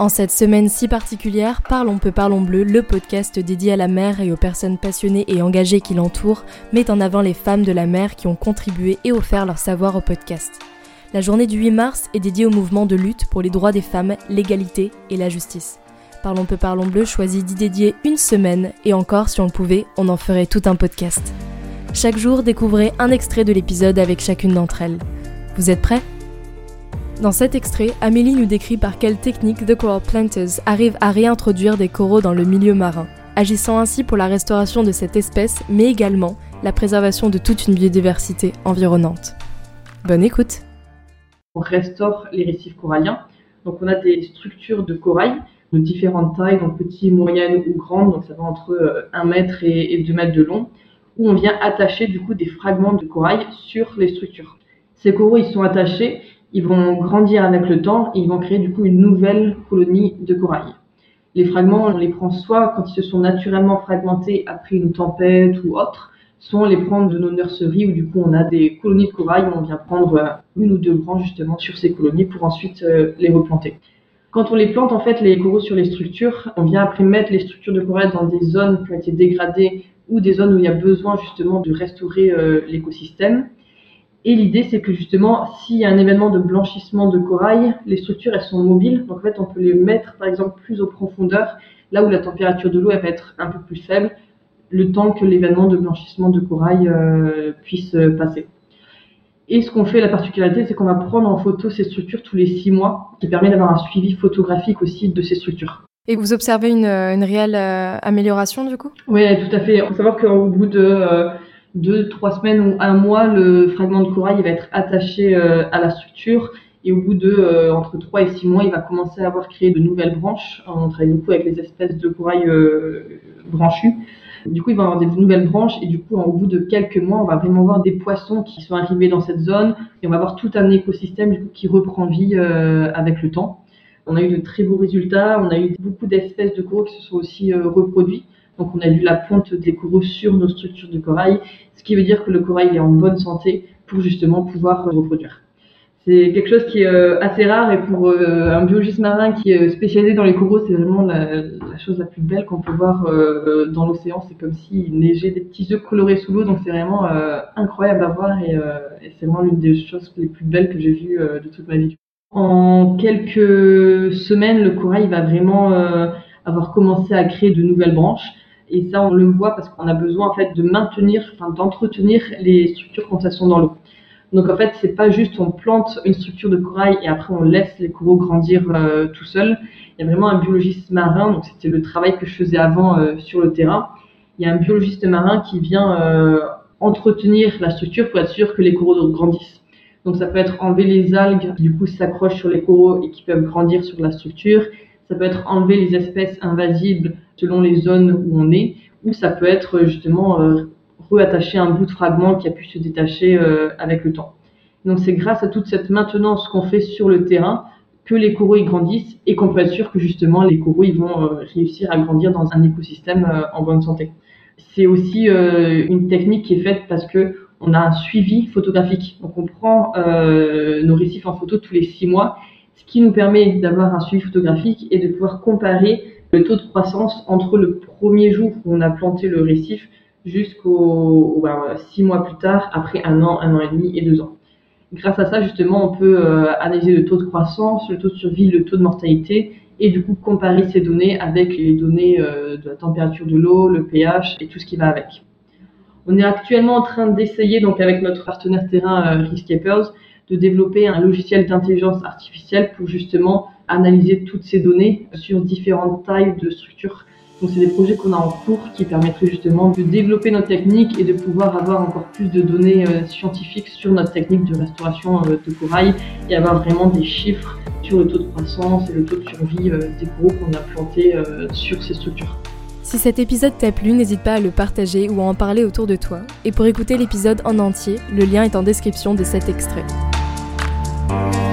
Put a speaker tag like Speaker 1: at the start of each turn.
Speaker 1: En cette semaine si particulière, Parlons peu, parlons bleu, le podcast dédié à la mer et aux personnes passionnées et engagées qui l'entourent, met en avant les femmes de la mer qui ont contribué et offert leur savoir au podcast. La journée du 8 mars est dédiée au mouvement de lutte pour les droits des femmes, l'égalité et la justice. Parlons peu, parlons bleu choisit d'y dédier une semaine, et encore, si on le pouvait, on en ferait tout un podcast. Chaque jour, découvrez un extrait de l'épisode avec chacune d'entre elles. Vous êtes prêts? Dans cet extrait, Amélie nous décrit par quelle technique The Coral Planters arrive à réintroduire des coraux dans le milieu marin, agissant ainsi pour la restauration de cette espèce, mais également la préservation de toute une biodiversité environnante. Bonne écoute
Speaker 2: On restaure les récifs coralliens. Donc on a des structures de corail de différentes tailles, donc petites, moyennes ou grandes, donc ça va entre 1 euh, mètre et 2 mètres de long, où on vient attacher du coup des fragments de corail sur les structures. Ces coraux, ils sont attachés ils vont grandir avec le temps et ils vont créer du coup une nouvelle colonie de corail. Les fragments, on les prend soit quand ils se sont naturellement fragmentés après une tempête ou autre, soit on les prend de nos nurseries où du coup on a des colonies de corail on vient prendre euh, une ou deux branches justement sur ces colonies pour ensuite euh, les replanter. Quand on les plante, en fait, les coraux sur les structures, on vient après mettre les structures de corail dans des zones qui ont été dégradées ou des zones où il y a besoin justement de restaurer euh, l'écosystème. Et l'idée, c'est que justement, s'il y a un événement de blanchissement de corail, les structures, elles sont mobiles. Donc en fait, on peut les mettre, par exemple, plus aux profondeurs, là où la température de l'eau, elle va être un peu plus faible, le temps que l'événement de blanchissement de corail euh, puisse euh, passer. Et ce qu'on fait, la particularité, c'est qu'on va prendre en photo ces structures tous les six mois, qui permet d'avoir un suivi photographique aussi de ces structures.
Speaker 1: Et vous observez une, une réelle euh, amélioration du coup?
Speaker 2: Oui, tout à fait. Il faut savoir qu'au bout de deux, trois semaines ou un mois, le fragment de corail va être attaché euh, à la structure et au bout de euh, entre trois et six mois, il va commencer à avoir créé de nouvelles branches. On travaille beaucoup avec les espèces de corail euh, branchues. Du coup, il va avoir des nouvelles branches et du coup, au bout de quelques mois, on va vraiment voir des poissons qui sont arrivés dans cette zone et on va avoir tout un écosystème qui reprend vie avec le temps. On a eu de très beaux résultats. On a eu beaucoup d'espèces de coraux qui se sont aussi reproduits. Donc on a vu la ponte des coraux sur nos structures de corail, ce qui veut dire que le corail est en bonne santé pour justement pouvoir reproduire. C'est quelque chose qui est euh, assez rare et pour euh, un biologiste marin qui est spécialisé dans les coraux, c'est vraiment la, chose la plus belle qu'on peut voir euh, dans l'océan. C'est comme s'il neigeait des petits œufs colorés sous l'eau, donc c'est vraiment incroyable à voir et c'est vraiment l'une des choses les plus belles que j'ai vues de toute ma vie. En quelques semaines, le corail va vraiment avoir commencé à créer de nouvelles branches. Et ça, on le voit parce qu'on a besoin en fait de maintenir, enfin d'entretenir les structures quand elles sont dans l'eau. Donc en fait, c'est pas juste on plante une structure de corail et après on laisse les coraux grandir euh, tout seuls. Il y a vraiment un biologiste marin, donc c'était le travail que je faisais avant euh, sur le terrain. Il y a un biologiste marin qui vient euh, entretenir la structure pour être sûr que les coraux grandissent. Donc ça peut être enlever les algues qui du coup s'accrochent sur les coraux et qui peuvent grandir sur la structure. Ça peut être enlever les espèces invasibles selon les zones où on est, ou ça peut être justement euh, reattacher un bout de fragment qui a pu se détacher euh, avec le temps. Donc c'est grâce à toute cette maintenance qu'on fait sur le terrain que les coraux y grandissent et qu'on peut être sûr que justement les coraux ils vont euh, réussir à grandir dans un écosystème en bonne santé. C'est aussi une technique qui est faite parce que on a un suivi photographique. Donc on prend nos récifs en photo tous les six mois, ce qui nous permet d'avoir un suivi photographique et de pouvoir comparer le taux de croissance entre le premier jour où on a planté le récif jusqu'au ben, six mois plus tard, après un an, un an et demi et deux ans. Grâce à ça, justement, on peut euh, analyser le taux de croissance, le taux de survie, le taux de mortalité, et du coup comparer ces données avec les données euh, de la température de l'eau, le pH et tout ce qui va avec. On est actuellement en train d'essayer, donc avec notre partenaire terrain euh, Riskapers, de développer un logiciel d'intelligence artificielle pour justement analyser toutes ces données sur différentes tailles de structures. Donc c'est des projets qu'on a en cours qui permettraient justement de développer notre technique et de pouvoir avoir encore plus de données euh, scientifiques sur notre technique de restauration euh, de corail et avoir vraiment des chiffres sur le taux de croissance et le taux de survie euh, des coraux qu'on a plantés sur ces structures.
Speaker 1: Si cet épisode t'a plu, n'hésite pas à le partager ou à en parler autour de toi. Et pour écouter l'épisode en entier, le lien est en description de cet extrait. Thank you.